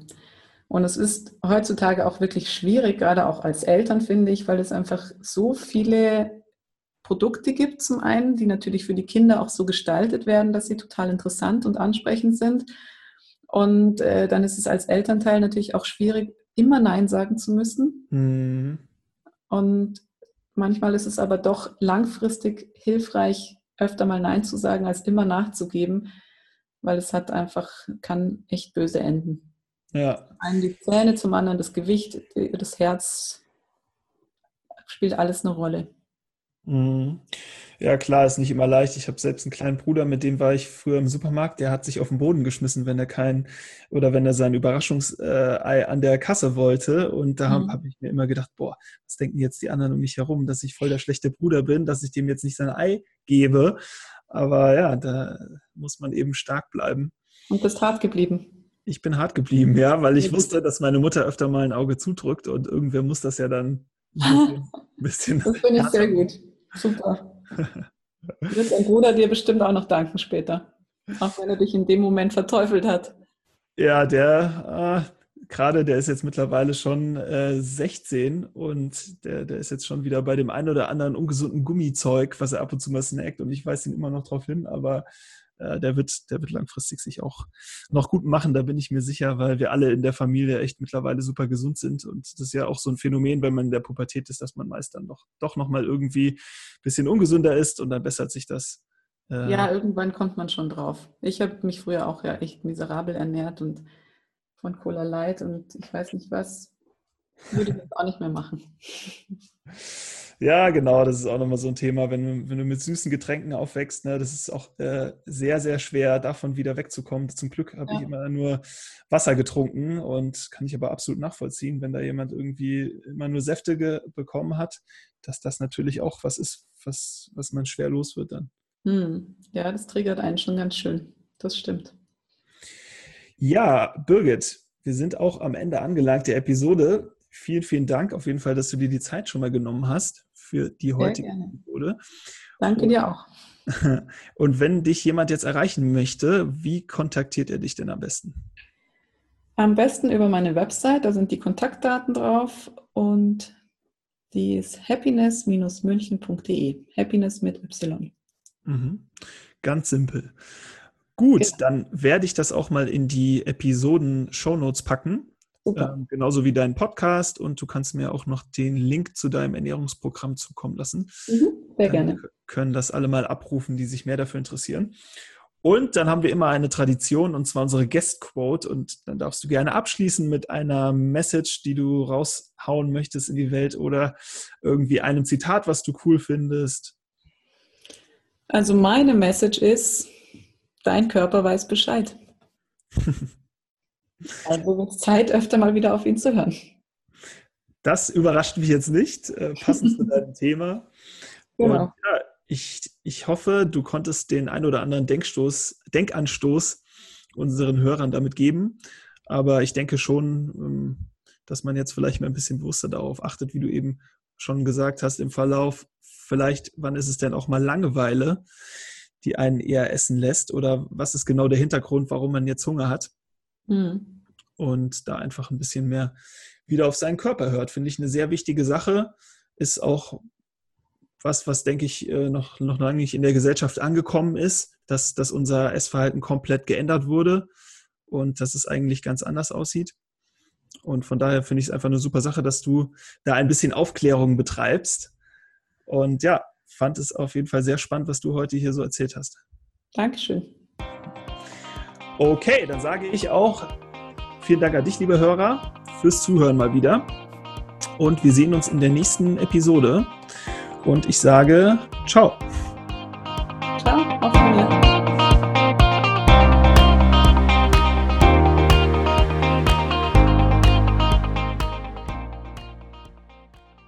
Und es ist heutzutage auch wirklich schwierig, gerade auch als Eltern, finde ich, weil es einfach so viele Produkte gibt, zum einen, die natürlich für die Kinder auch so gestaltet werden, dass sie total interessant und ansprechend sind. Und äh, dann ist es als Elternteil natürlich auch schwierig, immer Nein sagen zu müssen. Mhm. Und manchmal ist es aber doch langfristig hilfreich, öfter mal Nein zu sagen, als immer nachzugeben, weil es hat einfach, kann echt böse enden. Ja. Zum einen die Zähne, zum anderen das Gewicht, das Herz, spielt alles eine Rolle. Mhm. Ja, klar, ist nicht immer leicht. Ich habe selbst einen kleinen Bruder, mit dem war ich früher im Supermarkt, der hat sich auf den Boden geschmissen, wenn er kein oder wenn er sein Überraschungsei an der Kasse wollte. Und da mhm. habe ich mir immer gedacht, boah, was denken jetzt die anderen um mich herum, dass ich voll der schlechte Bruder bin, dass ich dem jetzt nicht sein Ei gebe. Aber ja, da muss man eben stark bleiben. Und bist hart geblieben. Ich bin hart geblieben, ja, weil ich wusste, dass meine Mutter öfter mal ein Auge zudrückt und irgendwer muss das ja dann ein bisschen. das finde ich sehr gut. Super. Wird dein Bruder dir bestimmt auch noch danken später. Auch wenn er dich in dem Moment verteufelt hat. Ja, der äh, gerade, der ist jetzt mittlerweile schon äh, 16 und der, der ist jetzt schon wieder bei dem einen oder anderen ungesunden Gummizeug, was er ab und zu mal snackt und ich weise ihn immer noch darauf hin, aber äh, der, wird, der wird langfristig sich auch noch gut machen, da bin ich mir sicher, weil wir alle in der Familie echt mittlerweile super gesund sind. Und das ist ja auch so ein Phänomen, wenn man in der Pubertät ist, dass man meist dann doch, doch nochmal irgendwie ein bisschen ungesünder ist und dann bessert sich das Äh, ja, irgendwann kommt man schon drauf. Ich habe mich früher auch ja echt miserabel ernährt und von Cola Light und ich weiß nicht was, würde ich jetzt auch nicht mehr machen. Ja, genau, das ist auch nochmal so ein Thema, wenn du, wenn du mit süßen Getränken aufwächst, ne, das ist auch äh, sehr, sehr schwer, davon wieder wegzukommen. Zum Glück habe ja. ich immer nur Wasser getrunken und kann ich aber absolut nachvollziehen, wenn da jemand irgendwie immer nur Säfte bekommen hat, dass das natürlich auch was ist, was, was man schwer los wird dann. Hm. Ja, das triggert einen schon ganz schön. Das stimmt. Ja, Birgit, wir sind auch am Ende angelangt der Episode. Vielen, vielen Dank auf jeden Fall, dass du dir die Zeit schon mal genommen hast für die heutige Episode. Danke dir auch. Und wenn dich jemand jetzt erreichen möchte, wie kontaktiert er dich denn am besten? Am besten über meine Website, da sind die Kontaktdaten drauf und die ist happiness-münchen.de. Happiness mit Y. Mhm. Ganz simpel. Gut, ja. dann werde ich das auch mal in die Episoden-Shownotes packen. Ähm, genauso wie deinen Podcast und du kannst mir auch noch den Link zu deinem Ernährungsprogramm zukommen lassen. Mhm, sehr dann gerne. Können das alle mal abrufen, die sich mehr dafür interessieren. Und dann haben wir immer eine Tradition und zwar unsere Guest Quote und dann darfst du gerne abschließen mit einer Message, die du raushauen möchtest in die Welt oder irgendwie einem Zitat, was du cool findest. Also meine Message ist, dein Körper weiß Bescheid. Also wird es Zeit, öfter mal wieder auf ihn zu hören. Das überrascht mich jetzt nicht, äh, passend zu deinem Thema. Genau. Und, ja, ich, ich hoffe, du konntest den ein oder anderen Denkstoß, Denkanstoß unseren Hörern damit geben. Aber ich denke schon, ähm, dass man jetzt vielleicht mal ein bisschen bewusster darauf achtet, wie du eben schon gesagt hast im Verlauf. Vielleicht, wann ist es denn auch mal Langeweile, die einen eher essen lässt? Oder was ist genau der Hintergrund, warum man jetzt Hunger hat? Mhm. Und da einfach ein bisschen mehr wieder auf seinen Körper hört, finde ich eine sehr wichtige Sache. Ist auch was, was denke ich äh, noch, noch lange nicht in der Gesellschaft angekommen ist, dass, dass unser Essverhalten komplett geändert wurde und dass es eigentlich ganz anders aussieht. Und von daher finde ich es einfach eine super Sache, dass du da ein bisschen Aufklärung betreibst. Und ja, fand es auf jeden Fall sehr spannend, was du heute hier so erzählt hast. Dankeschön. Okay, dann sage ich auch vielen Dank an dich, liebe Hörer, fürs Zuhören mal wieder. Und wir sehen uns in der nächsten Episode. Und ich sage ciao.